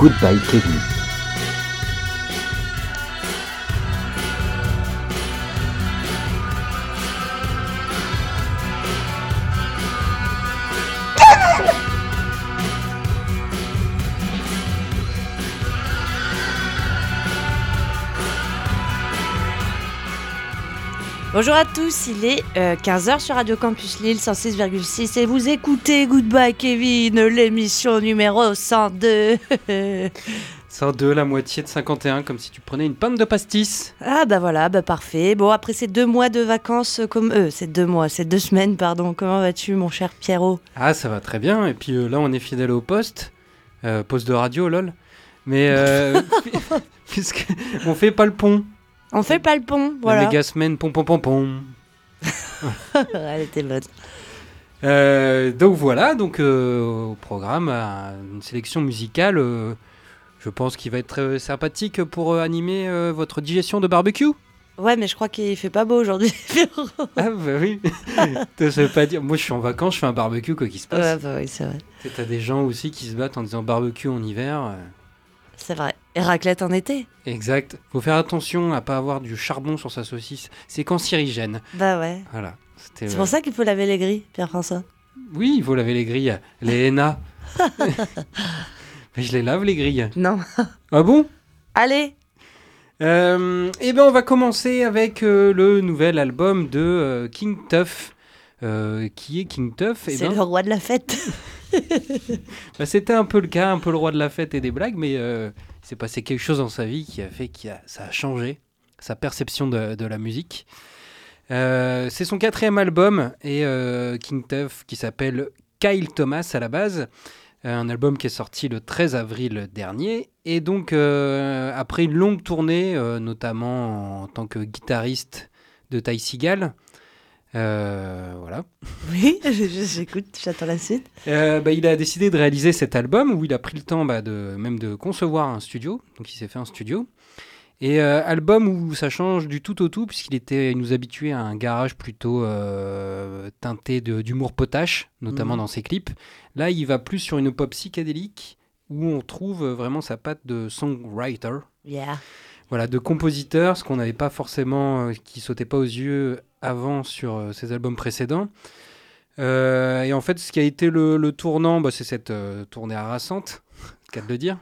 Goodbye Kevin. Bonjour à tous, il est 15h euh, sur Radio Campus Lille 106,6 et vous écoutez Goodbye Kevin, l'émission numéro 102. 102, la moitié de 51, comme si tu prenais une pinte de pastis. Ah bah voilà, bah parfait. Bon, après ces deux mois de vacances, euh, comme eux, c'est deux mois, c'est deux semaines, pardon. Comment vas-tu, mon cher Pierrot? Ah, ça va très bien. Et puis euh, là, on est fidèle au poste, poste de radio, lol. Mais puisque on fait pas le pont. On fait pas le pont, voilà. La méga semaine, pom pom pom pom. Elle était bonne. Euh, donc voilà, donc euh, au programme, une sélection musicale, euh, je pense qu'il va être très sympathique pour animer votre digestion de barbecue. Ouais, mais je crois qu'il fait pas beau aujourd'hui. ah bah oui. ça veut pas dire. Moi, je suis en vacances, je fais un barbecue quoi qu'il se passe. Ouais, bah oui, c'est vrai. T'as des gens aussi qui se battent en disant barbecue en hiver. C'est vrai. Et raclette en été. Exact. Faut faire attention à pas avoir du charbon sur sa saucisse. C'est cancérigène. Bah ouais. Voilà. C'est pour ça qu'il faut laver les grilles, Pierre-François. Oui, il faut laver les grilles. Les henna. Mais je les lave les grilles. Non. ah bon? Allez. Euh, eh ben on va commencer avec euh, le nouvel album de euh, King Tuff. Euh, qui est King Tuff? Eh C'est ben le roi de la fête. bah, C'était un peu le cas, un peu le roi de la fête et des blagues, mais euh, il s'est passé quelque chose dans sa vie qui a fait que ça a changé sa perception de, la musique. Euh, c'est son quatrième album et King Tuff qui s'appelle Kyle Thomas à la base. Un album qui est sorti le 13 avril dernier. Et donc, après une longue tournée, notamment en tant que guitariste de Ty Seagal, euh, voilà. Oui, j'écoute, j'attends la suite. Euh, bah, il a décidé de réaliser cet album où il a pris le temps bah, de, même de concevoir un studio. Donc il s'est fait un studio. Et euh, album où ça change du tout au tout, puisqu'il était, il nous habituait à un garage plutôt teinté d'humour potache, notamment mhm. dans ses clips. Là, il va plus sur une pop psychédélique où on trouve vraiment sa patte de songwriter. Yeah. Voilà, de compositeur, ce qu'on n'avait pas forcément, qui sautait pas aux yeux avant sur euh, ses albums précédents. Euh, et en fait, ce qui a été le, tournant, bah, c'est cette euh, tournée harassante, cas de le dire.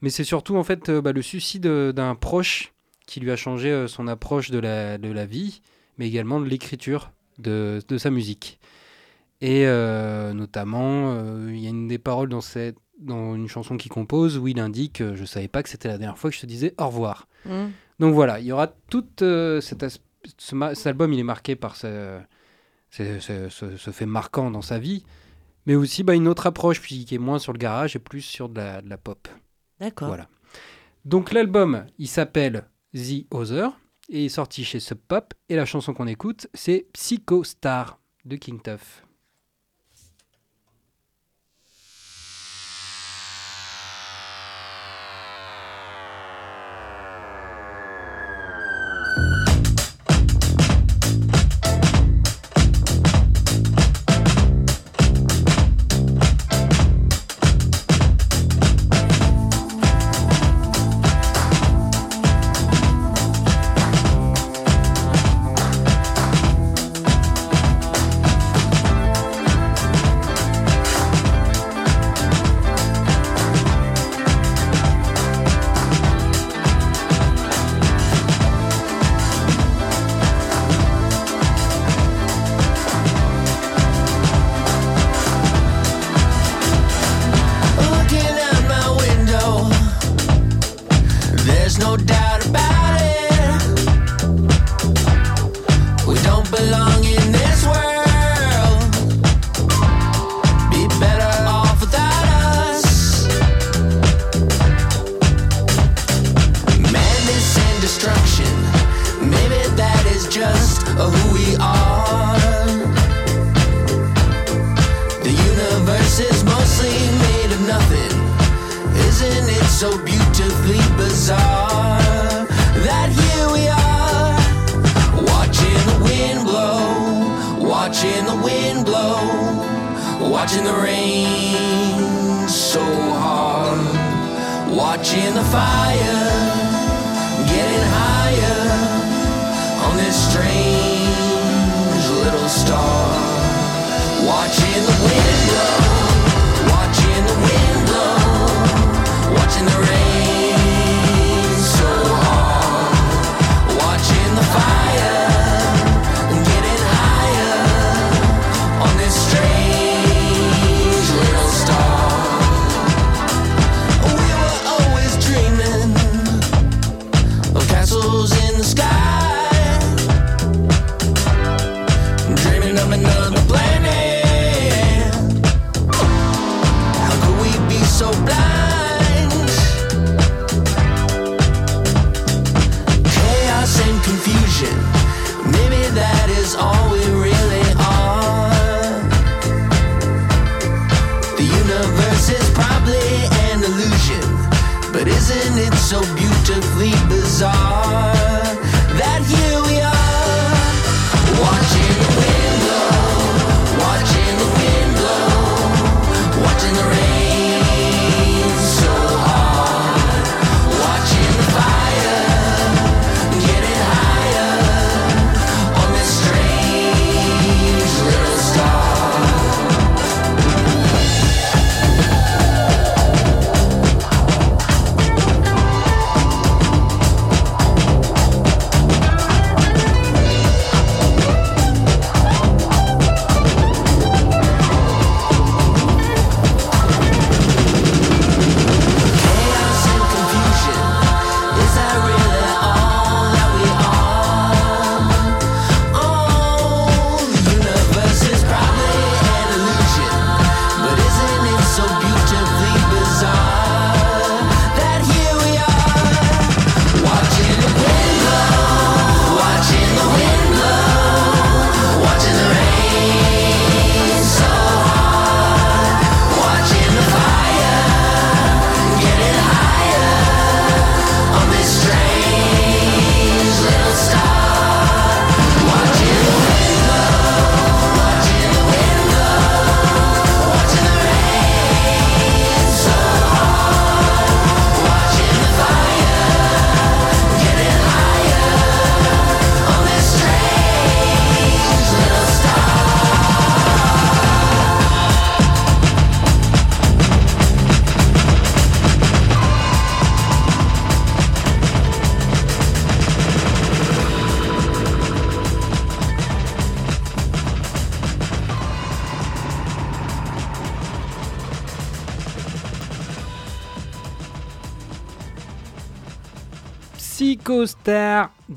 Mais c'est surtout en fait bah, le suicide d'un proche qui lui a changé son approche de la, de la vie, mais également de l'écriture de, de, sa musique. Et notamment, il y a une des paroles dans, cette, dans une chanson qu'il compose où il indique Je savais pas que c'était la dernière fois que je te disais au revoir. Mmh. Donc voilà, il y aura toute cet aspect cet album, il est marqué par ce, ce, fait marquant dans sa vie, mais aussi bah, une autre approche puis, qui est moins sur le garage et plus sur de la, de la pop. D'accord. Voilà. Donc l'album, il s'appelle The Other et est sorti chez Sub Pop et la chanson qu'on écoute, c'est Psycho Star de King Tuff.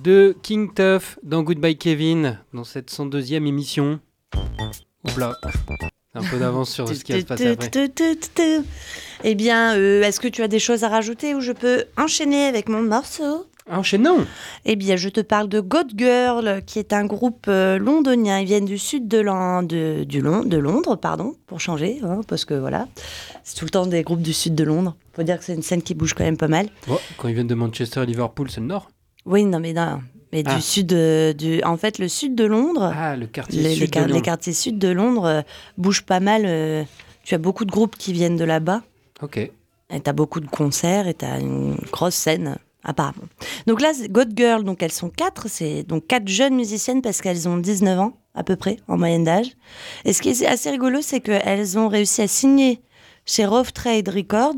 De King Tuff dans Goodbye Kevin, dans cette 102e émission. Oula, un peu d'avance sur ce qui va se passer après. Eh bien, euh, est-ce que tu as des choses à rajouter ou je peux enchaîner avec mon morceau? Enchaînons Eh bien, je te parle de God Girl, qui est un groupe euh, londonien. Ils viennent du sud de, Lan- de, du Lon- de Londres, pardon, pour changer, hein, parce que voilà, c'est tout le temps des groupes du sud de Londres. Faut dire que c'est une scène qui bouge quand même pas mal. Oh, Quand ils viennent de Manchester et Liverpool, c'est le nord Oui, non, mais non, mais Ah. du sud, euh, du, en fait, le sud de Londres, Ah, le quartier les, sud les de les Londres. quartiers sud de Londres euh, bougent pas mal. euh, tu as beaucoup de groupes qui viennent de là-bas. Ok. Et t'as beaucoup de concerts et t'as une grosse scène, apparemment. Donc là, c'est God Girl, donc elles sont quatre, c'est donc quatre jeunes musiciennes parce qu'elles ont 19 ans à peu près en moyenne d'âge. Et ce qui est assez rigolo, c'est qu'elles ont réussi à signer chez Rough Trade Records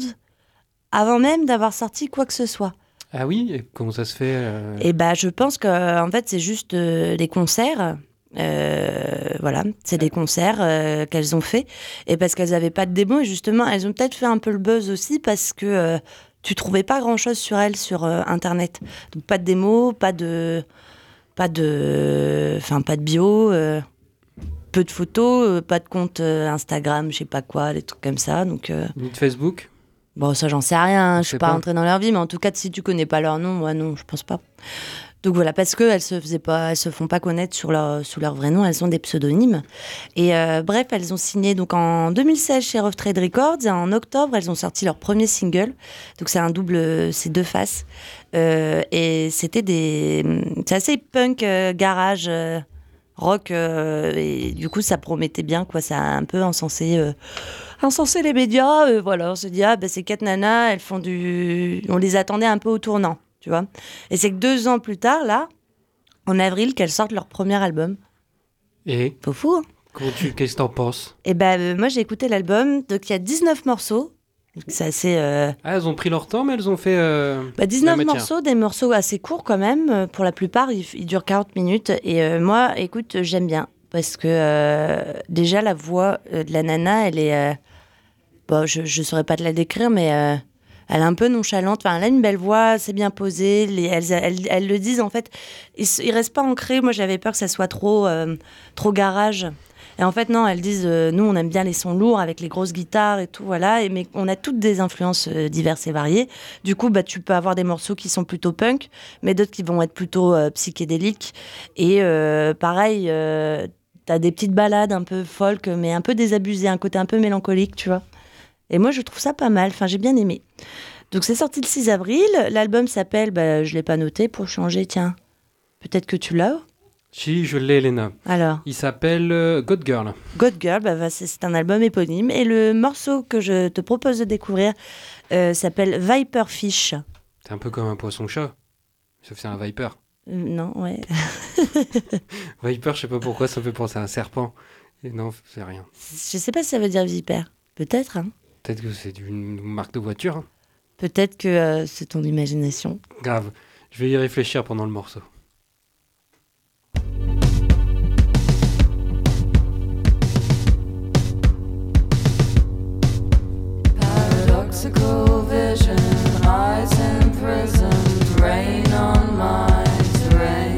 avant même d'avoir sorti quoi que ce soit. Ah oui, et comment ça se fait euh, Et bah, je pense que en fait, c'est juste euh, les concerts. Euh, voilà, c'est des concerts euh, qu'elles ont fait. Et parce qu'elles n'avaient pas de démo, et justement, elles ont peut-être fait un peu le buzz aussi parce que euh, tu trouvais pas grand-chose sur elles sur Internet. Donc, pas de démo, pas de. Pas de. Enfin, pas de bio. peu de photos, pas de compte Instagram, je sais pas quoi, des trucs comme ça. Donc, Ni de Facebook? Bon, ça, j'en sais rien. Je suis pas pas. rentrée dans leur vie, mais en tout cas, si tu connais pas leur nom, moi, non, je pense pas. Donc voilà, parce qu'elles se faisaient pas, elles se font pas connaître sur leur, sous leur vrai nom, elles ont des pseudonymes. Et euh, bref, elles ont signé donc en 2016 chez Rough Trade Records et en octobre, elles ont sorti leur premier single. Donc c'est un double, c'est deux faces. Euh, et c'était des, c'est assez punk, euh, garage, rock. et du coup, ça promettait bien, quoi. Ça a un peu encensé. Incenser les médias. euh, voilà, on se dit, ah, bah, ces quatre nanas, elles font du. On les attendait un peu au tournant, tu vois. Et c'est que deux ans plus tard, là, en avril, qu'elles sortent leur premier album. Et Faut fou, hein qu'est-ce que t'en penses? Et ben euh, moi, j'ai écouté l'album, donc il y a 19 morceaux. C'est assez. euh, Ah, elles ont pris leur temps, mais elles ont fait. euh, Bah, 19 la matière. morceaux, des morceaux assez courts quand même. Euh, Pour la plupart, ils, ils durent 40 minutes. Et euh, moi, écoute, j'aime bien. Parce que euh, déjà, la voix euh, de la nana, elle est. euh, bon, je ne saurais pas te la décrire, mais elle est un peu nonchalante. Enfin, elle a une belle voix, c'est bien posé. Les, elles, elles- elles le disent, en fait. Ils, ils restent pas ancrés. Moi, j'avais peur que ça soit trop, trop garage. Et en fait, non, elles disent, euh, nous, on aime bien les sons lourds avec les grosses guitares et tout, voilà. Et, mais on a toutes des influences euh, diverses et variées. Du coup, bah, tu peux avoir des morceaux qui sont plutôt punk, mais d'autres qui vont être plutôt euh, psychédéliques. Et pareil, t'as des petites balades un peu folk, mais un peu désabusées, un côté un peu mélancolique, tu vois. Et moi, je trouve ça pas mal. Enfin, j'ai bien aimé. Donc, c'est sorti le 6 avril. L'album s'appelle, bah, je l'ai pas noté pour changer, tiens. Peut-être que tu l'as. Si, je l'ai, Elena. Alors, Il s'appelle euh, God Girl. God Girl, bah, bah, c'est un album éponyme. Et le morceau que je te propose de découvrir euh, s'appelle Viper Fish. C'est un peu comme un poisson-chat. Sauf que c'est un Viper. Euh, non, ouais. Viper, je sais pas pourquoi, ça me fait penser à un serpent. Et non, c'est rien. Je sais pas si ça veut dire vipère. Peut-être, hein. Peut-être que c'est une marque de voiture. hein. Peut-être que euh, c'est ton imagination. Grave. Je vais y réfléchir pendant le morceau. Paradoxical vision, eyes imprisoned, rain on my terrain.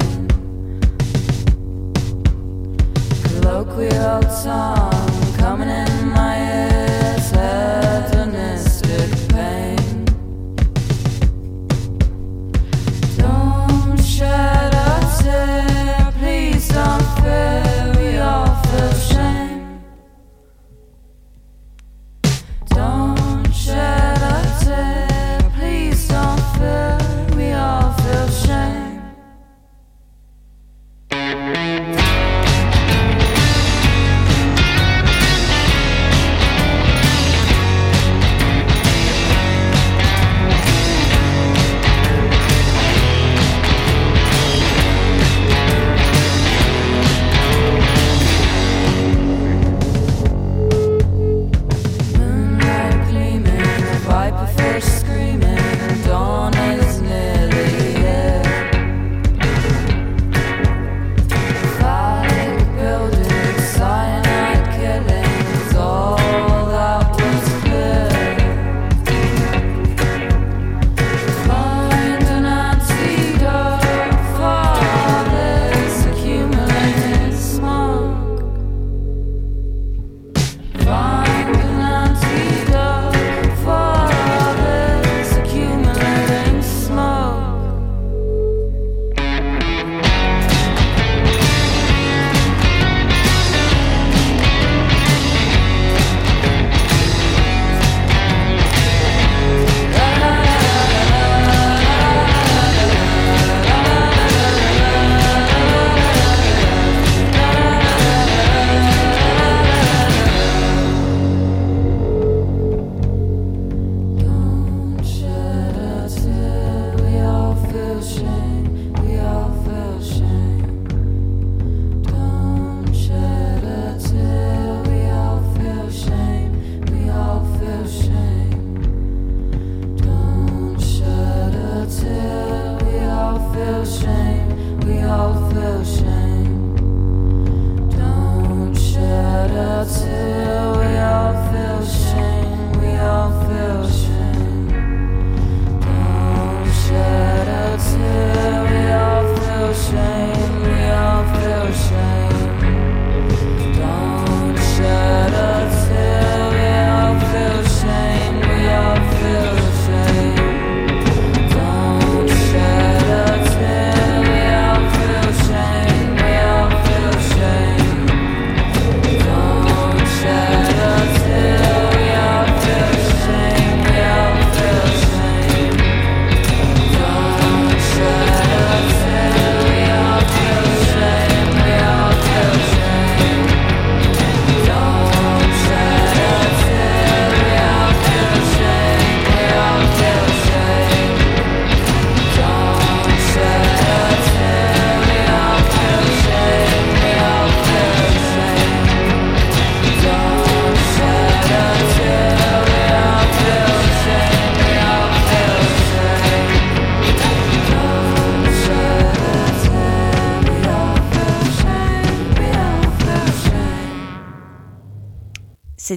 Colloquial song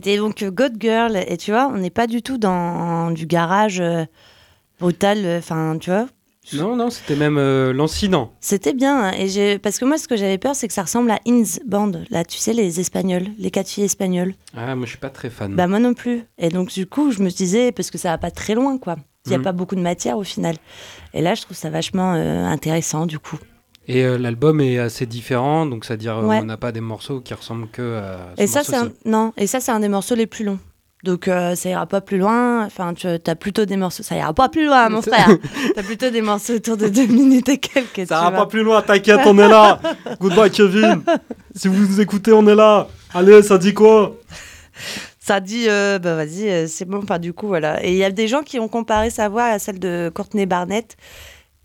C'était donc euh, God Girl. Et tu vois, on n'est pas du tout dans du garage euh, brutal. euh, Enfin, tu vois. Non, non, c'était même euh, lancinant. C'était bien. hein, Et j'ai... Parce que moi, ce que j'avais peur, c'est que ça ressemble à Inns Band. Là, tu sais, les Espagnols, les quatre filles espagnoles. Ah, moi, je suis pas très fan. Bah, moi non plus. Et donc, du coup, je me disais, parce que ça va pas très loin, quoi. Il n'y a Mhm. pas beaucoup de matière au final. Et là, je trouve ça vachement euh, intéressant, du coup. Et euh, l'album est assez différent, donc c'est-à-dire euh, Ouais. on n'a pas des morceaux qui ressemblent que à. ce Et ça, c'est un... non. Et ça, c'est un des morceaux les plus longs. Donc, euh, ça ira pas plus loin. Enfin, tu as plutôt des morceaux. Ça ira pas plus loin, mon frère. T'as plutôt des morceaux autour de deux minutes et quelques. Ça vois. pas plus loin, t'inquiète, on est là. Goodbye, Kevin. Si vous nous écoutez, on est là. Allez, ça dit quoi? Ça dit, euh, bah vas-y, euh, c'est bon. Enfin, du coup, voilà. Et il y a des gens qui ont comparé sa voix à celle de Courtney Barnett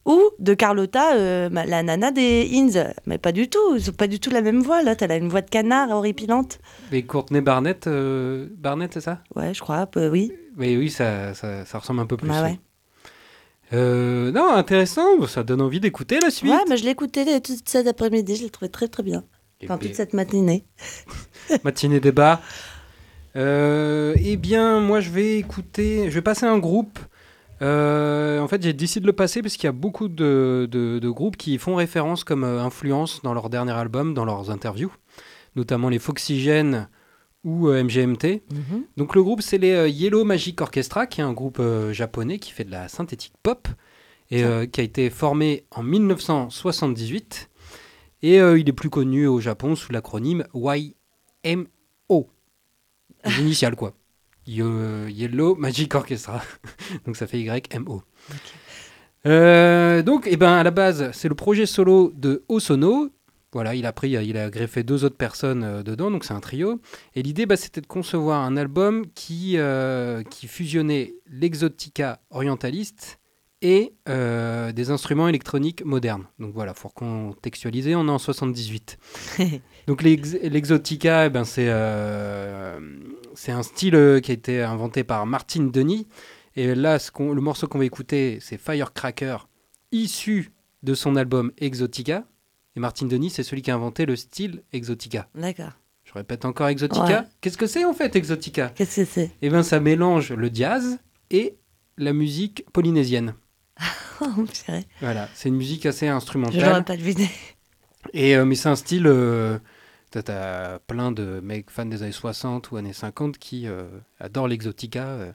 ou de Carlotta, euh, la nana des Inns. Mais pas du tout. Ils ont pas du tout la même voix. Là, t'as une voix de canard horripilante. Et Courtney Barnett, euh, Barnett, c'est ça? Ouais, je crois. euh, oui. Oui, oui, ça, ça, ça ressemble un peu plus. Bah ouais. Euh, non, intéressant, ça donne envie d'écouter la suite. Ouais, mais je l'ai écouté toute cet après-midi. Je l'ai trouvé très, très bien. Et Enfin, puis, toute cette matinée. matinée débat. Eh bien, moi, je vais écouter. Je vais passer un groupe. Euh, en fait, j'ai décidé de le passer parce qu'il y a beaucoup de, de- de groupes qui font référence comme euh, influence dans leur dernier album, dans leurs interviews, notamment les Foxygènes ou euh, MGMT. Donc le groupe, c'est les euh, Yellow Magic Orchestra, qui est un groupe japonais qui fait de la synthétique pop et qui a été formé en 1978. Et il est plus connu au Japon sous l'acronyme YMO. Les initiales, quoi. Ye- Yellow Magic Orchestra. donc ça fait YMO. Euh, donc, eh ben, à la base, c'est le projet solo de Osono. Voilà, il a pris, il a greffé deux autres personnes euh, dedans, donc c'est un trio. Et l'idée, bah, c'était de concevoir un album qui, euh, qui fusionnait l'exotica orientaliste et euh, des instruments électroniques modernes. Donc voilà, pour contextualiser, on est en 78. Donc l'ex- l'exotica, eh ben, c'est c'est un style euh, qui a été inventé par Martin Denis. Et là, ce le morceau qu'on va écouter, c'est Firecracker, issu de son album Exotica. Et Martin Denis, c'est celui qui a inventé le style Exotica. D'accord. Je répète encore Exotica. Ouais. Qu'est-ce que c'est en fait Exotica? Qu'est-ce que c'est? Eh bien, ça mélange le jazz et la musique polynésienne. Oh. Voilà, c'est une musique assez Je l'aurais instrumentale. pas deviné. Et, euh, mais c'est un style. euh, t'as- plein de mecs fans des années 60 ou années 50 qui euh, adorent l'exotica. euh,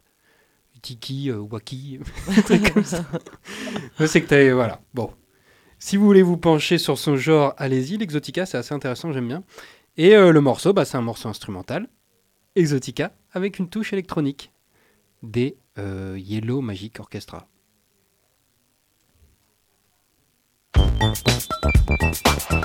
tiki, euh, waki, comme ça. C'est que t'as. Voilà. Bon. Si vous voulez vous pencher sur son genre, allez-y. L'exotica, c'est assez intéressant, j'aime bien. Et euh, le morceau, bah, c'est un morceau instrumental. Exotica, avec une touche électronique. Des euh, Yellow Magic Orchestra. Thank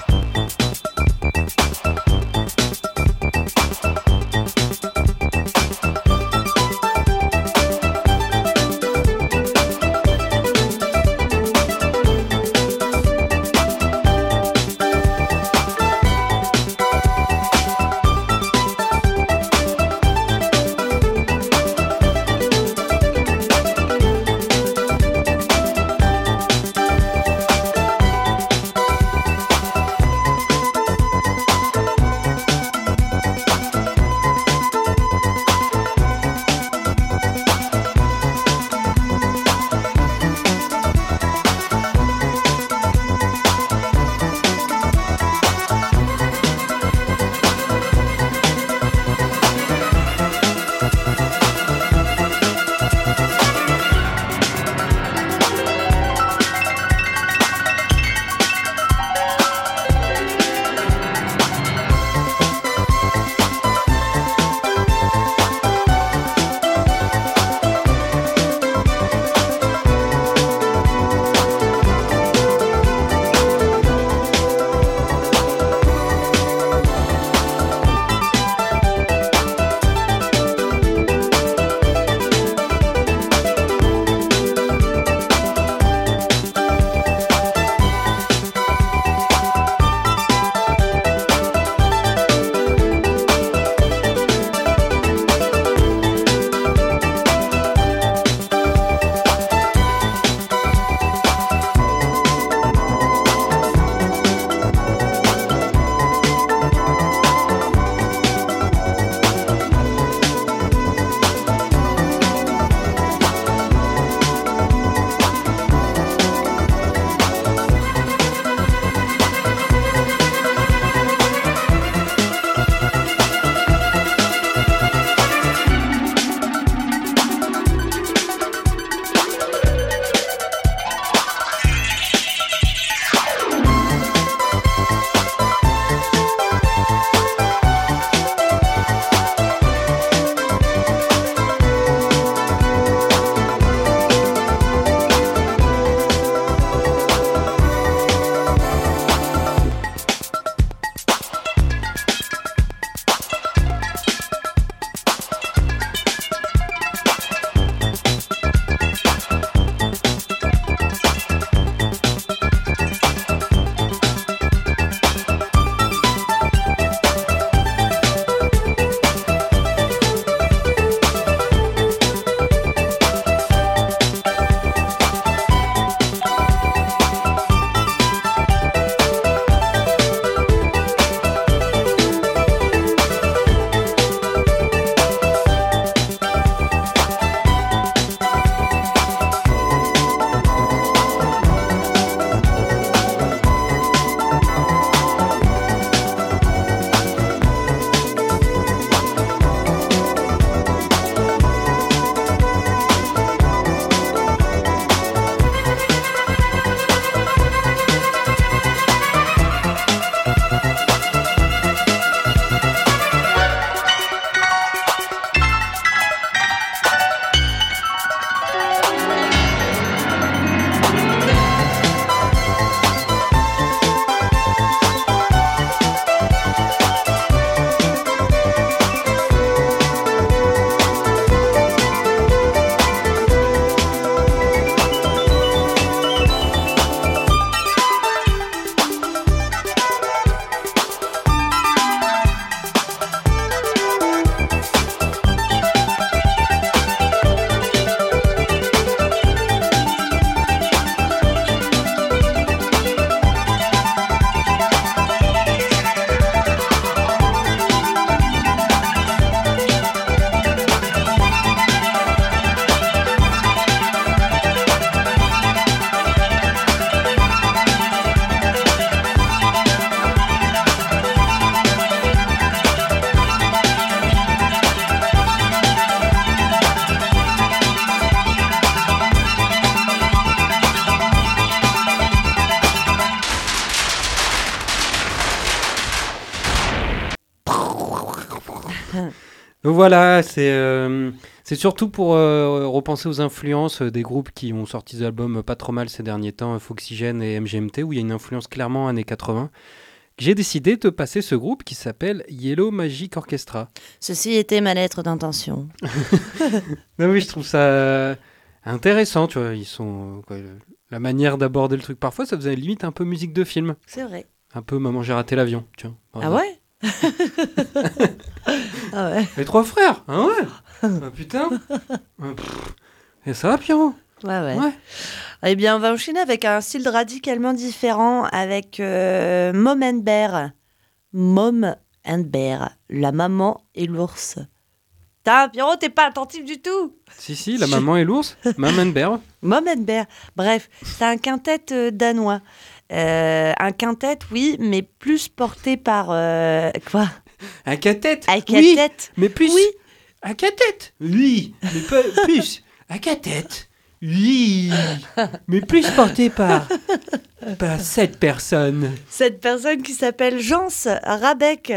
voilà, c'est euh, c'est surtout pour euh, repenser aux influences euh, des groupes qui ont sorti des albums pas trop mal ces derniers temps, Foxygène et MGMT, où il y a une influence clairement années 80. que J'ai décidé de passer ce groupe qui s'appelle Yellow Magic Orchestra. Ceci était ma lettre d'intention. Non, oui, je trouve ça intéressant, tu vois. Ils sont. quoi, la manière d'aborder le truc, parfois, ça faisait limite un peu musique de film. C'est vrai. Un peu Maman, j'ai raté l'avion, tu vois. par Ah ouais? Ah ouais. Les trois frères, ah ouais Ah, Putain Ah. Et ça va, Pierrot? Ouais, ouais. Ouais. Eh bien, on va enchaîner avec un style radicalement différent avec euh, Mom and Bear. Mom and Bear, la maman et l'ours. Putain, Pierrot, t'es pas attentif du tout. Si, si, la maman et l'ours, Maman Bear. Mom and Bear. Bref, c'est un quintet euh, danois. Euh, un quintet, oui, mais plus porté par euh, quoi Un cathète Un Oui, quintet. mais plus Oui. Un cathète Oui, mais plus Un cathète Oui Mais plus porté par... par cette personne. Cette personne qui s'appelle Jans Rabec,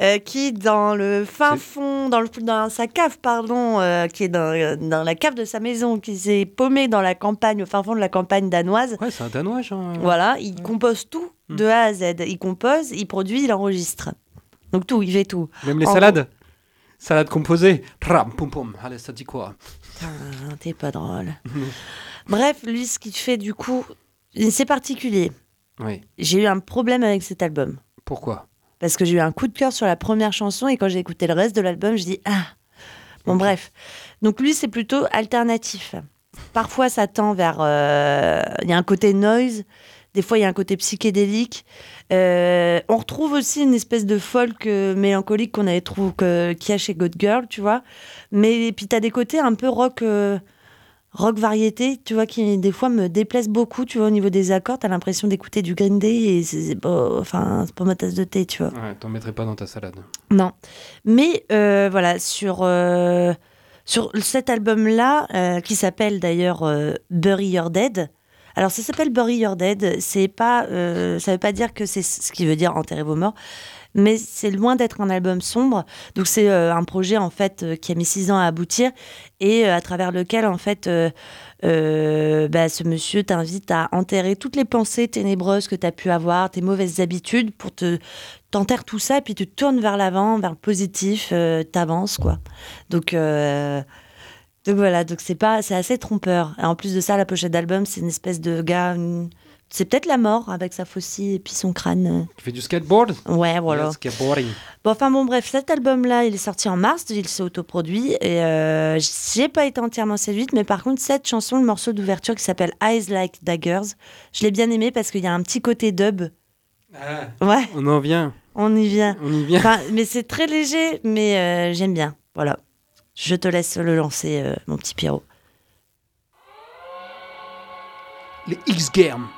euh, qui dans le fin fond, dans, le, dans sa cave, pardon, euh, qui est dans, dans la cave de sa maison, qui s'est paumé dans la campagne, au fin fond de la campagne danoise. Ouais, c'est un Danois, genre. Voilà, il compose tout Mm. de A à Z. Il compose, il produit, il enregistre. Donc tout, il fait tout. Même les En salades Salade composée. Pram, poum, poum. Allez, ça dit quoi? Putain, t'es pas drôle. Bref, lui, ce qu'il fait du coup, c'est particulier. Oui. J'ai eu un problème avec cet album. Pourquoi? Parce que j'ai eu un coup de cœur sur la première chanson et quand j'ai écouté le reste de l'album, je dis Ah Bon, bref. Donc lui, c'est plutôt alternatif. Parfois, ça tend vers. euh, Il y a un côté noise, des fois, il y a un côté psychédélique. Euh, on retrouve aussi une espèce de folk euh, mélancolique qu'on avait trouvé que- qu'il y a chez God Girl, tu vois. Mais puis, tu as des côtés un peu rock. euh, Rock variété, tu vois, qui des fois me déplaisent beaucoup, tu vois, au niveau des accords, t'as l'impression d'écouter du Green Day et c'est c'est pas, enfin, c'est pas ma tasse de thé, tu vois. Ouais, t'en mettrais pas dans ta salade. Non. Mais euh, voilà, sur, euh, sur cet album-là, euh, qui s'appelle d'ailleurs euh, Bury Your Dead. Alors, ça s'appelle Bury Your Dead. C'est pas, euh, ça veut pas dire que c'est ce qui veut dire enterrer vos morts, mais c'est loin d'être un album sombre. Donc, c'est euh, un projet en fait euh, qui a mis six ans à aboutir et à travers lequel en fait. bah, ce monsieur t'invite à enterrer toutes les pensées ténébreuses que tu as pu avoir, tes mauvaises habitudes, pour te tout ça et puis te tournes vers l'avant, vers le positif, t'avances quoi. Donc donc voilà, donc c'est pas c'est assez trompeur. Et en plus de ça, la pochette d'album, c'est une espèce de gars une- c'est peut-être la mort avec sa faucille et puis son crâne. Tu fais du skateboard. Ouais, voilà. Yeah, skateboarding. Bon, enfin bon, bref, cet album-là, il est sorti en mars, il s'est autoproduit et euh, j'ai pas été entièrement séduite, mais par contre, cette chanson, le morceau d'ouverture qui s'appelle Eyes Like Daggers, je l'ai bien aimé parce qu'il y a un petit côté dub. Ah, Ouais, on en vient, on y vient. on y vient. Enfin, mais c'est très léger, mais euh, j'aime bien. Voilà. Je te laisse le lancer, euh, mon petit Pierrot. Les X-Games.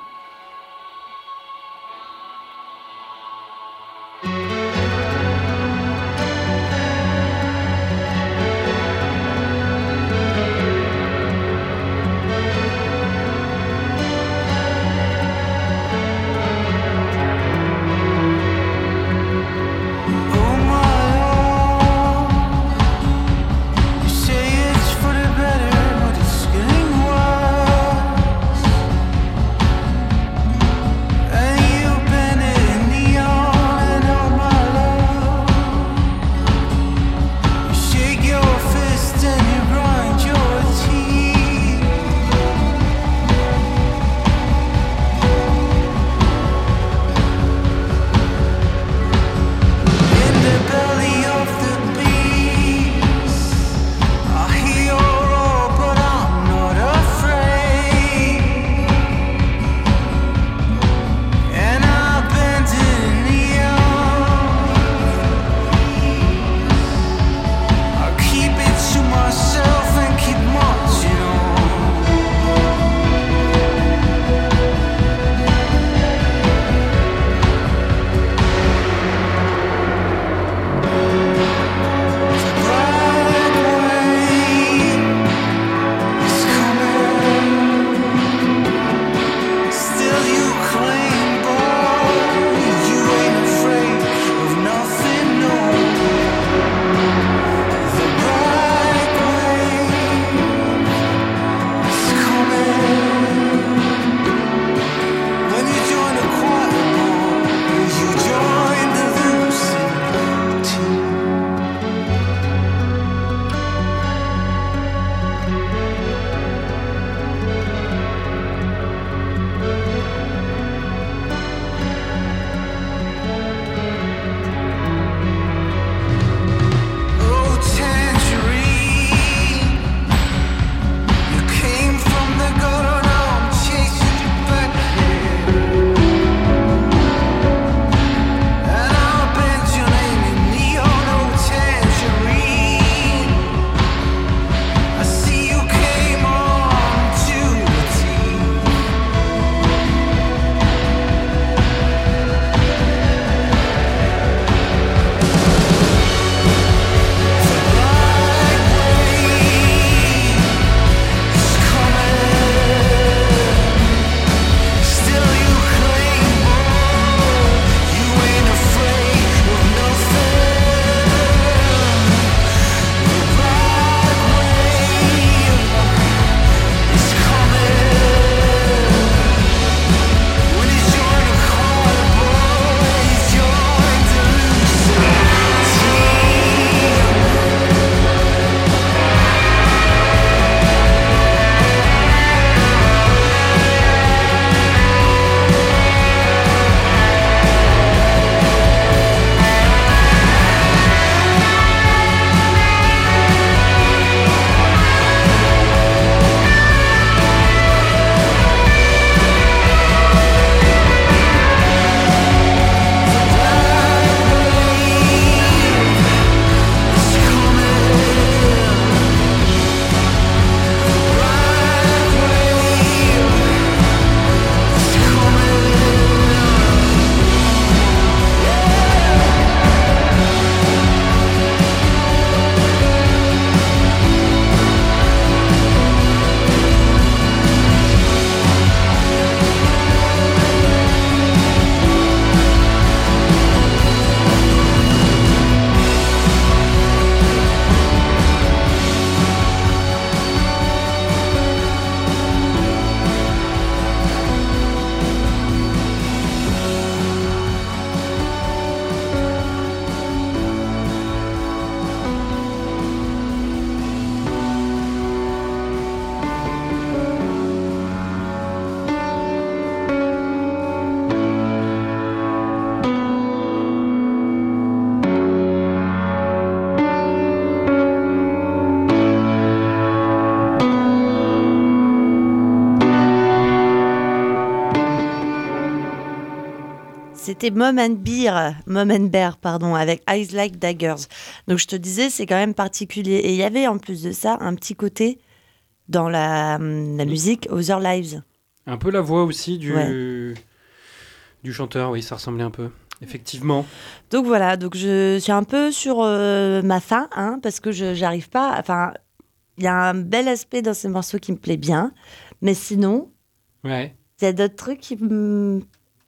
C'était Mom and Beer, Mom and Bear, pardon, avec Eyes Like Daggers. Donc je te disais, c'est quand même particulier. Et il y avait en plus de ça un petit côté dans la, hum, la musique Other Lives. Un peu la voix aussi du, Ouais. du chanteur, oui, ça ressemblait un peu. Effectivement. Donc voilà, donc je suis un peu sur euh, ma faim, hein, parce que je j'arrive pas. Enfin, il y a un bel aspect dans ces morceaux qui me plaît bien, mais sinon, Ouais. il y a d'autres trucs qui me.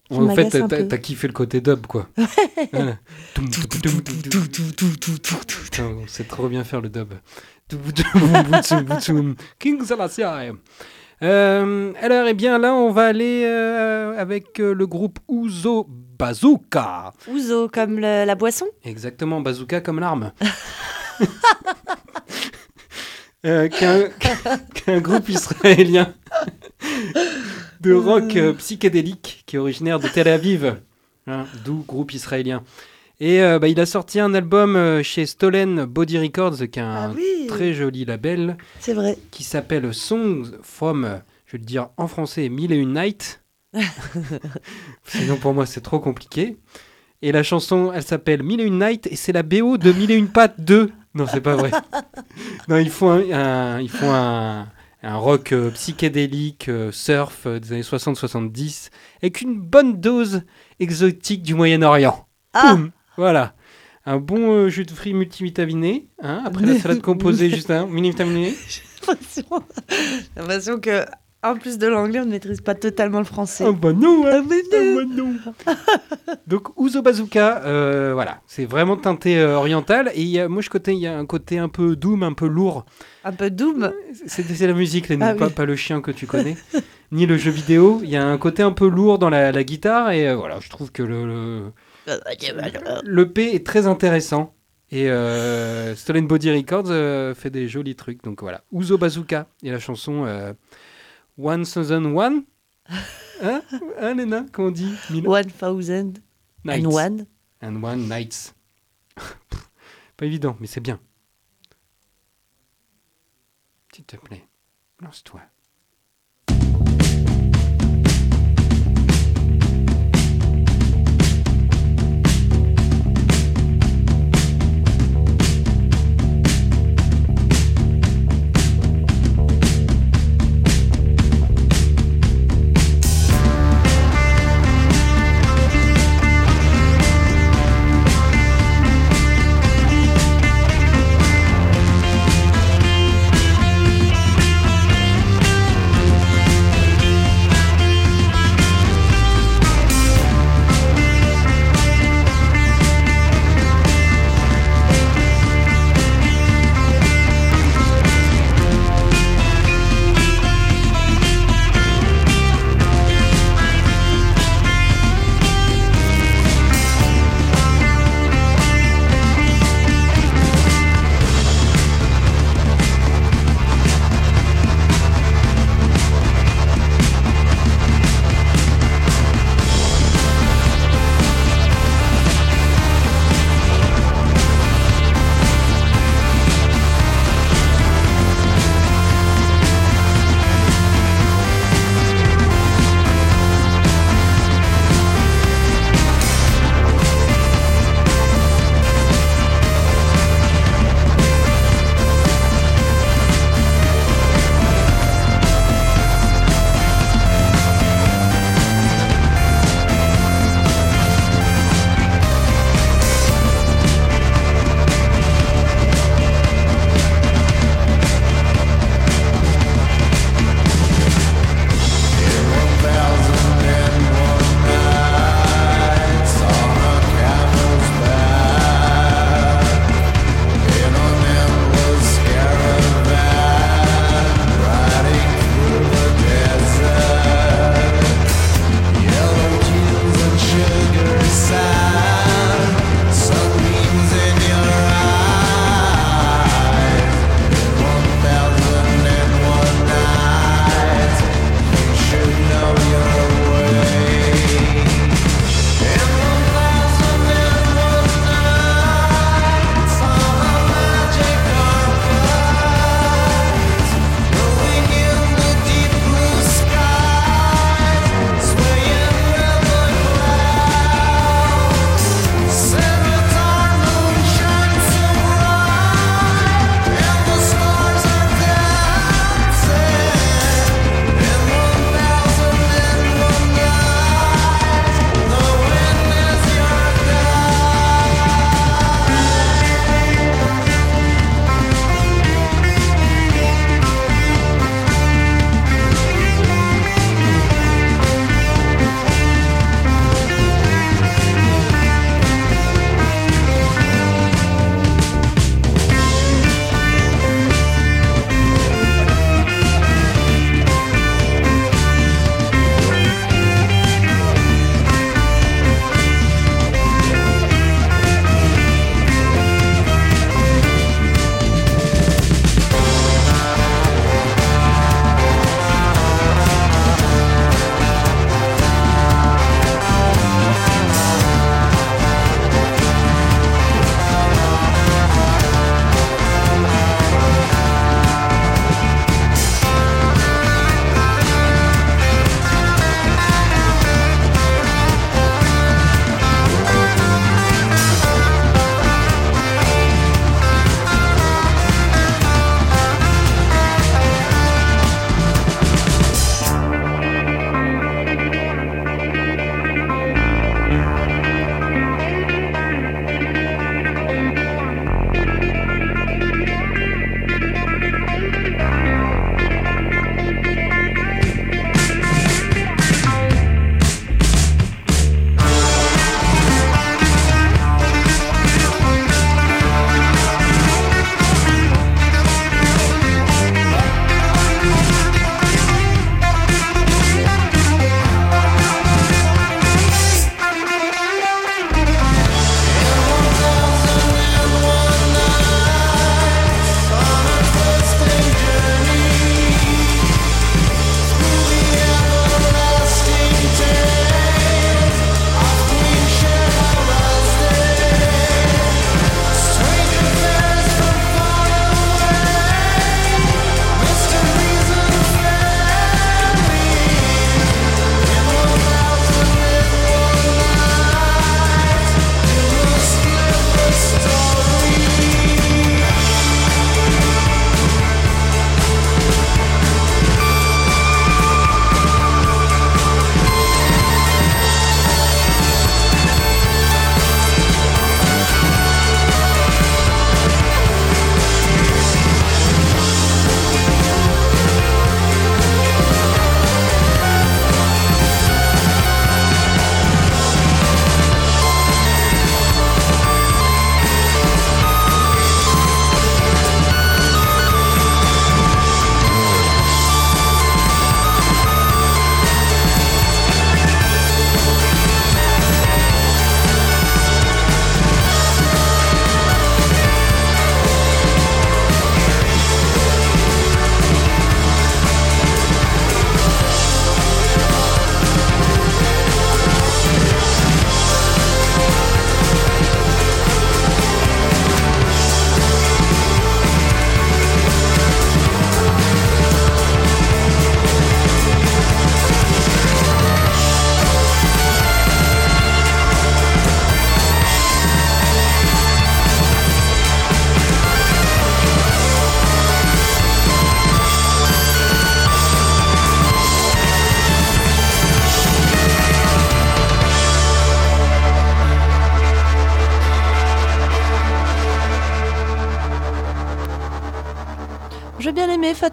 En fait, t'as kiffé le côté dub, quoi. voilà. C'est hein. trop bien faire le dub. King euh, alors, eh bien, là, on va aller euh, avec euh, le groupe Ouzo Bazooka. Ouzo comme la boisson? Exactement, bazooka comme l'arme. Euh, qu'un groupe israélien de rock euh, psychédélique qui est originaire de Tel Aviv, hein, d'où groupe israélien. Et euh, bah, il a sorti un album euh, chez Stolen Body Records, qui est un Ah oui, très joli label, c'est vrai. qui s'appelle Songs from, euh, je vais le dire en français, Mille et une Night. Sinon pour moi c'est trop compliqué. Et la chanson, elle s'appelle Mille et une Night et c'est la BO de Mille et une Pattes 2. Non, c'est pas vrai. non, ils font un, un- ils font un, un rock euh, psychédélique, euh, surf euh, des années 60-70, avec une bonne dose exotique du Moyen-Orient. Ah Boum Voilà. Un bon jus de fruits multivitaminé, hein, après la salade composée juste un l'impression- j'ai l'impression que, en plus de l'anglais, on ne maîtrise pas totalement le français. Ah bah non, hein. Ah, mais Ah non. bah non. Donc Ouzo Bazooka, euh, voilà, c'est vraiment teinté euh, oriental. Et il y a, moi je côté, il y a un côté un peu doom, un peu lourd. Un peu doom. C'est c'est la musique, les Ah pas, oui. pas le chien que tu connais, ni le jeu vidéo. Il y a un côté un peu lourd dans la, la guitare et euh, voilà, je trouve que le, le, le P est très intéressant. Et euh, Stolen Body Records euh, fait des jolis trucs. Donc voilà, Ouzo Bazooka et la chanson euh, One Thousand One. Hein, hein Léna, comment on dit Mille One thousand Nights. and one. And One Nights. Pas évident, mais c'est bien. S'il te plaît, lance-toi.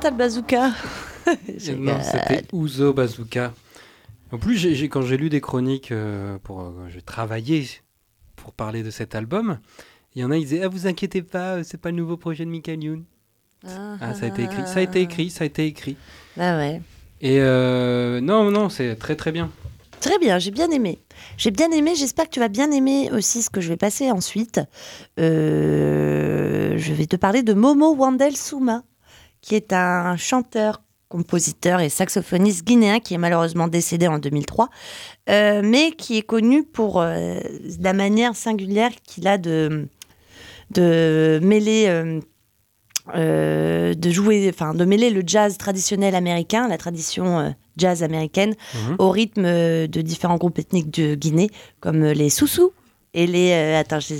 Fatal Bazooka. Non, c'était Ouzo Bazooka. En plus, quand j'ai lu des chroniques, euh, pour, euh, j'ai travaillé pour parler de cet album, il y en a, ils disaient Ah, vous inquiétez pas, euh, c'est pas le nouveau projet de Michael Youn. Ah, ça a été écrit, ça a été écrit, ça a été écrit. Bah ouais. Et euh, non, non, c'est très très bien. Très bien, j'ai bien aimé. J'ai bien aimé, j'espère que tu vas bien aimer aussi ce que je vais passer ensuite. Euh, je vais te parler de Momo Wandel Souma, qui est un chanteur, compositeur et saxophoniste guinéen qui est malheureusement décédé en 2003, euh, mais qui est connu pour euh, la manière singulière qu'il a de, de mêler... euh, euh, de jouer, enfin de mêler le jazz traditionnel américain, la tradition jazz américaine, Mhm. au rythme de différents groupes ethniques de Guinée, comme les Soussous et les. attends, je.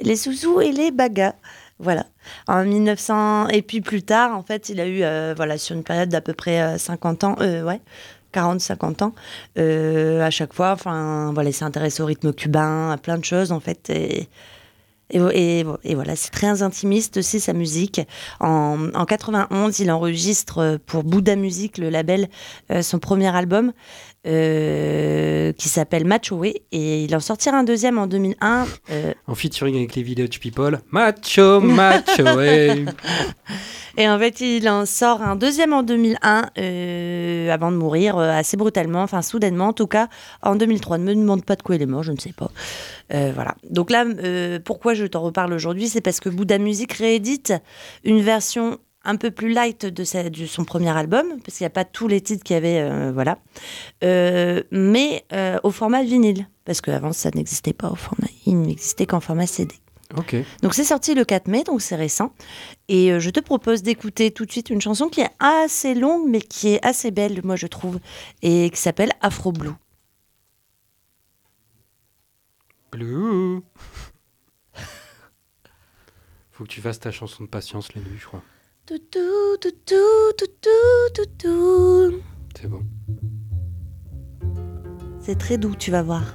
Les Soussous et les Bagas. Voilà. En 1900. Et puis plus tard, en fait, il a eu, euh, voilà, sur une période d'à peu près euh, 50 ans, euh, ouais. 40-50 ans, euh, à chaque fois, enfin, voilà, il s'est intéressé au rythme cubain, à plein de choses, en fait, et, et, voilà, c'est très intimiste aussi sa musique. En, en 91, il enregistre euh, pour Bouddha Music, le label, euh, son premier album euh, qui s'appelle Macho Way et il en sortira un deuxième en 2001. euh, En featuring avec les Village People. Macho, macho, ouais. et en fait, il en sort un deuxième en 2001 euh, avant de mourir euh, assez brutalement, enfin soudainement en tout cas, en 2003. Ne me demande pas de quoi il est mort, je ne sais pas. Voilà. Donc là, pourquoi je t'en reparle aujourd'hui C'est parce que Bouddha Music réédite une version un peu plus light de, sa- de son premier album, parce qu'il n'y a pas tous les titres qu'il y avait, euh, voilà, Euh, mais euh, au format vinyle, parce qu'avant ça n'existait pas au format, il n'existait qu'en format CD. Ok. Donc c'est sorti le 4 mai, donc c'est récent. Et je te propose d'écouter tout de suite une chanson qui est assez longue, mais qui est assez belle, moi je trouve, et qui s'appelle Afro Blue. Blue. Faut que tu fasses ta chanson de patience, les nuits, je crois. Toutou, toutou, toutou, toutou. C'est bon. C'est très doux, tu vas voir.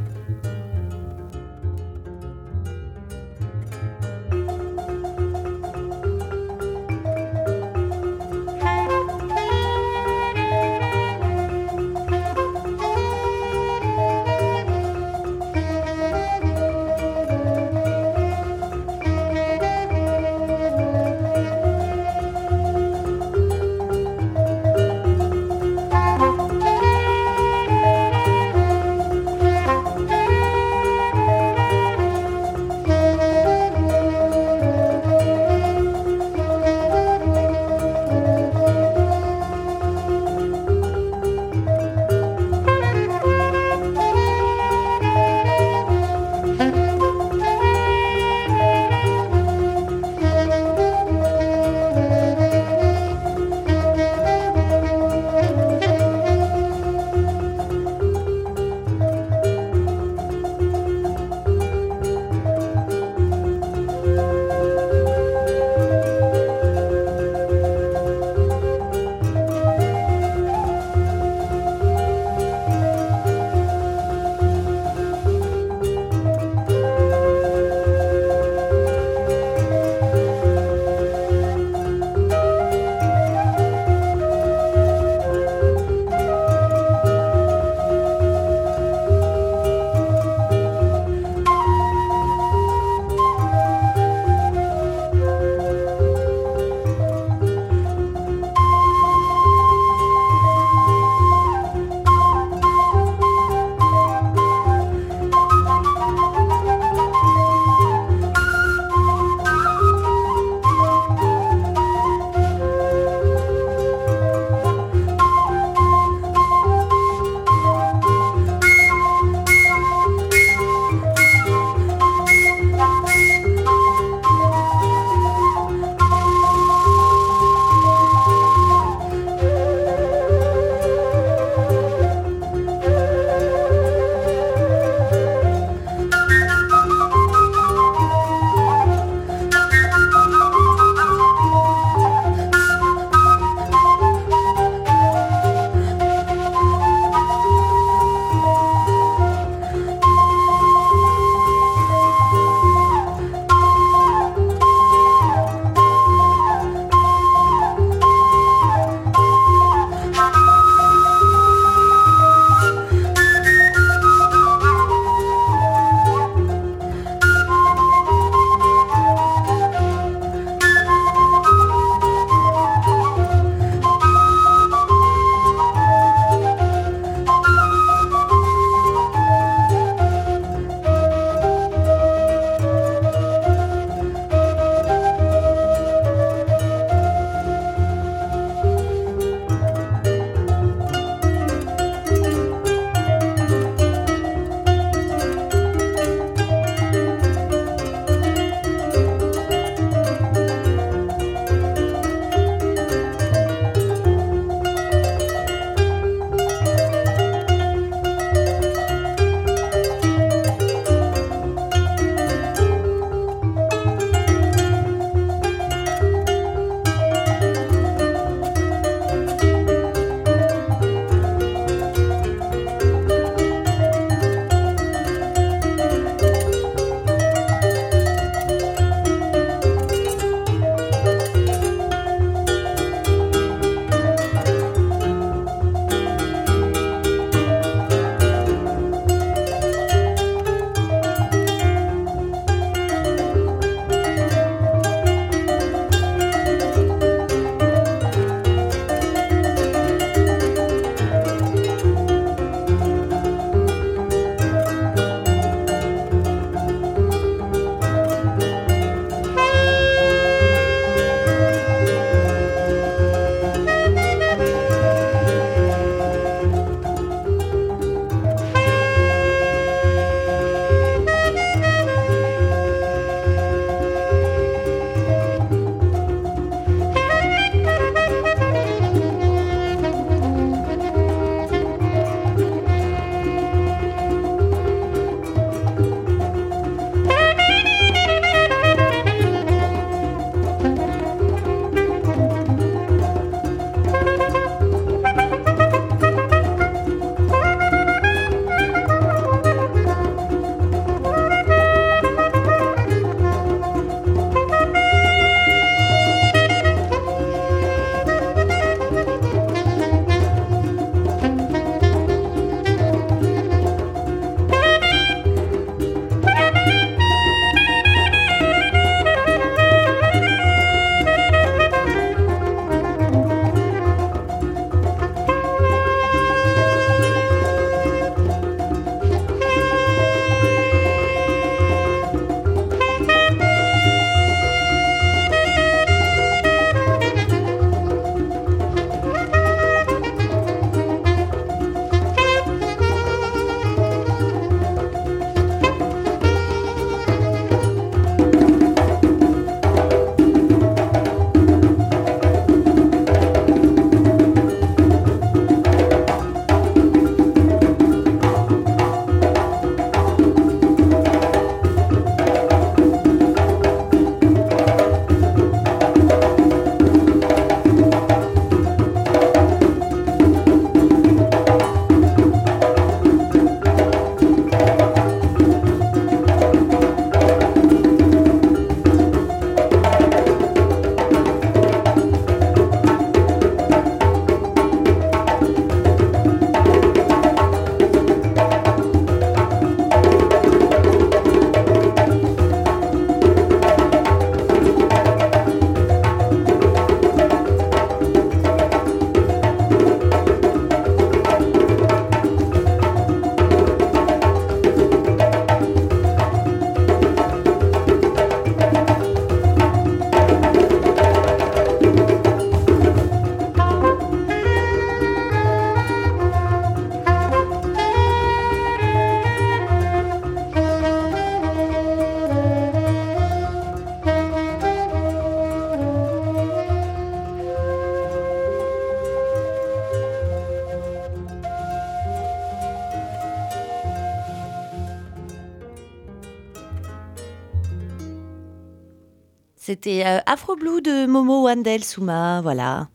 C'était euh, Afro Blue de Momo Wandel Souma, voilà.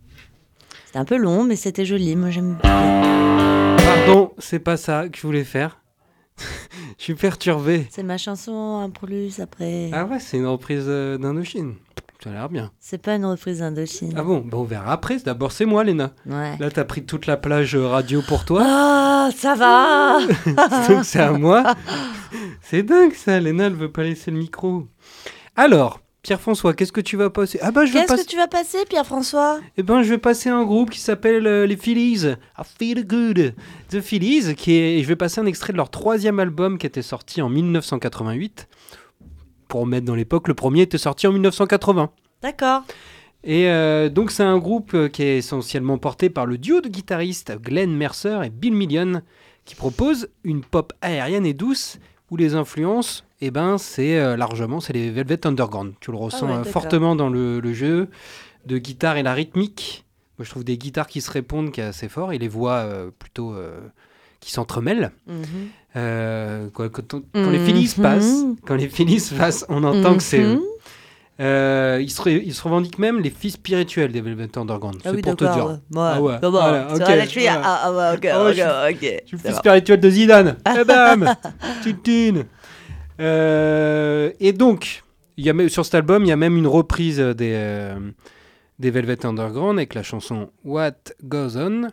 C'était un peu long, mais c'était joli. Moi, j'aime bien. Pardon, c'est pas ça que je voulais faire. je suis perturbé. C'est ma chanson en plus après. Ah ouais, c'est une reprise euh, d'Indochine. Ça a l'air bien. C'est pas une reprise d'Indochine. Ah bon, bah on verra après. D'abord, c'est moi, Léna. Ouais. Là, t'as pris toute la plage euh, radio pour toi. Ah, ça va Donc c'est à moi. C'est dingue ça, Léna, elle veut pas laisser le micro. Alors, Pierre-François, qu'est-ce que tu vas passer? Ah bah je vais Qu'est-ce que tu vas passer, Pierre-François? Eh ben, je vais passer un groupe qui s'appelle euh, les Phillies. I feel good. The Phillies, qui est. et Je vais passer un extrait de leur troisième album qui était sorti en 1988. Pour mettre dans l'époque, le premier était sorti en 1980. D'accord. Et euh, donc c'est un groupe euh, qui est essentiellement porté par le duo de guitaristes Glenn Mercer et Bill Million, qui propose une pop aérienne et douce où les influences, eh ben, c'est euh, largement c'est les Velvet Underground. Tu le ressens ouais, euh, fortement dans le, le jeu de guitare et la rythmique. Moi, je trouve des guitares qui se répondent qui est assez fort et les voix euh, plutôt qui s'entremêlent. Mhm. Quand, les Phillies Mhm. passent, quand les Phillies passent, on entend que c'est eux. Mhm. Euh, ils, se ils se revendiquent même les fils spirituels des Velvet Underground. Ah c'est oui, pour te dire. Ah ouais, Bon, voilà, ok, ah, ah Ah. Je suis le fils spirituel de Zidane. Et bam Tutine Euh, Et donc, y a, sur cet album, il y a même une reprise des, euh, des Velvet Underground avec la chanson What Goes On.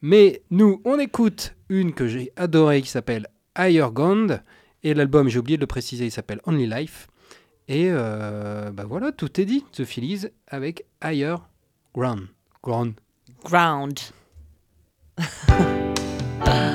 Mais nous, on écoute une que j'ai adorée qui s'appelle Higher Ground. Et l'album, j'ai oublié de le préciser, il s'appelle Only Life. Et euh, bah voilà, tout est dit. The Phillies avec Higher Ground. Ground. Ground.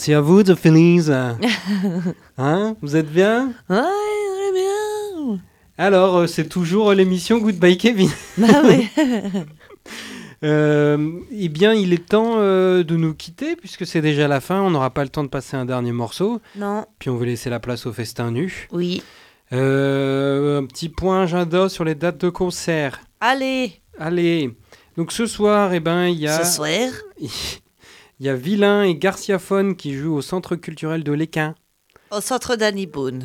Merci à vous, The Feelings. hein Vous êtes bien? Ouais, on est bien. Alors, euh, c'est toujours l'émission Goodbye Kevin. Bah oui. Euh, eh bien, il est temps euh, de nous quitter puisque c'est déjà la fin. On n'aura pas le temps de passer un dernier morceau. non. Puis on veut laisser la place au festin nu. Oui. Euh, un petit point agenda sur les dates de concert. Allez. Allez. Donc ce soir, eh ben, il y a Ce soir. il y a Villain et Garciaphone qui jouent au Centre culturel de l'Équin. Au centre d'Annie Boone.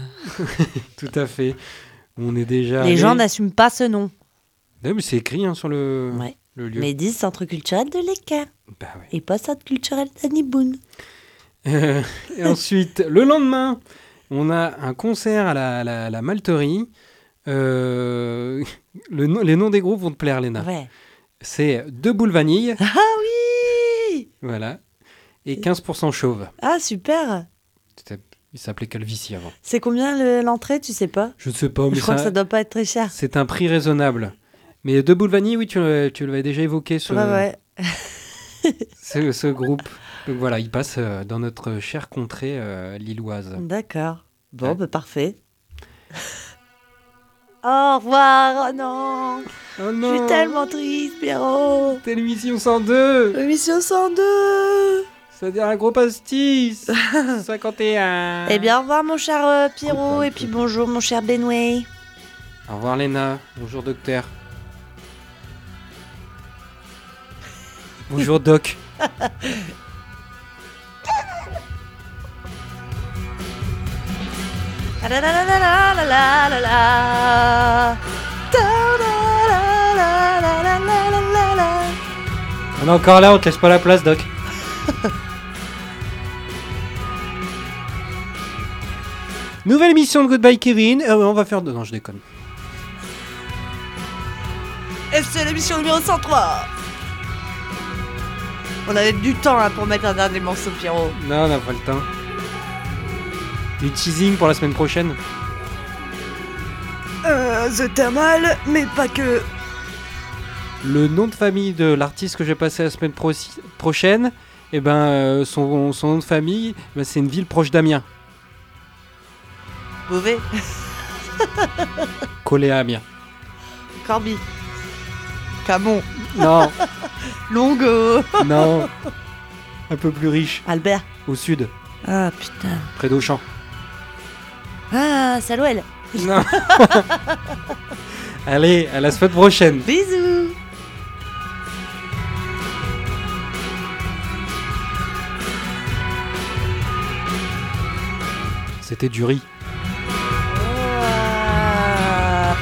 Tout à fait. On est déjà. Les allé. gens n'assument pas ce nom. Ouais, mais c'est écrit hein, sur le, Ouais. le lieu. Mais ils disent centre culturel de l'Équin Bah ouais. et pas centre culturel d'Annie Boone. Euh, et ensuite, le lendemain, on a un concert à la, la, la Malterie. Euh, le nom- les noms des groupes vont te plaire, Léna. Ouais. C'est Deux boules vanille, Ah oui voilà, et 15% chauve. Ah super Il s'appelait Calvici avant. C'est combien le- l'entrée, tu sais pas? Je ne sais pas, mais Je crois que ça- ça doit pas être très cher. c'est un prix raisonnable. Mais Deux boules vanille, oui, tu, l'avais- tu l'avais déjà évoqué, ce, Ouais, ouais. ce, ce groupe. Donc voilà, il passe euh, dans notre chère contrée euh, lilloise. D'accord. Bon, Ouais. bah parfait. Au revoir, oh non Oh Je non suis tellement triste, Pierrot Télévision 102 Émission 102 c'est-à-dire un gros pastis 51 Eh bien, au revoir, mon cher euh, Pierrot, et puis bonjour, mon cher Benway. Au revoir, Léna. Bonjour, docteur. Bonjour, doc. On est encore là, on te laisse pas la place, Doc. Nouvelle émission de Goodbye Kevin. Euh, on va faire... Non, je déconne. C'est l'émission numéro 103 On avait du temps hein, pour mettre un dernier morceau, Pierrot. Non, on n'a pas le temps. Du teasing pour la semaine prochaine. Euh, The Thermal, mais pas que. Le nom de famille de l'artiste que j'ai passé la semaine pro- prochaine, eh ben, euh, son, son nom de famille, ben, c'est une ville proche d'Amiens. Beauvais, Collé à Amiens. Corby, Camon, Non, Longo, non. Un peu plus riche, Albert. au sud, Ah putain. près d'Auchan. Ah, Salouel. Non. Allez, à la semaine prochaine. Bisous. C'était du riz.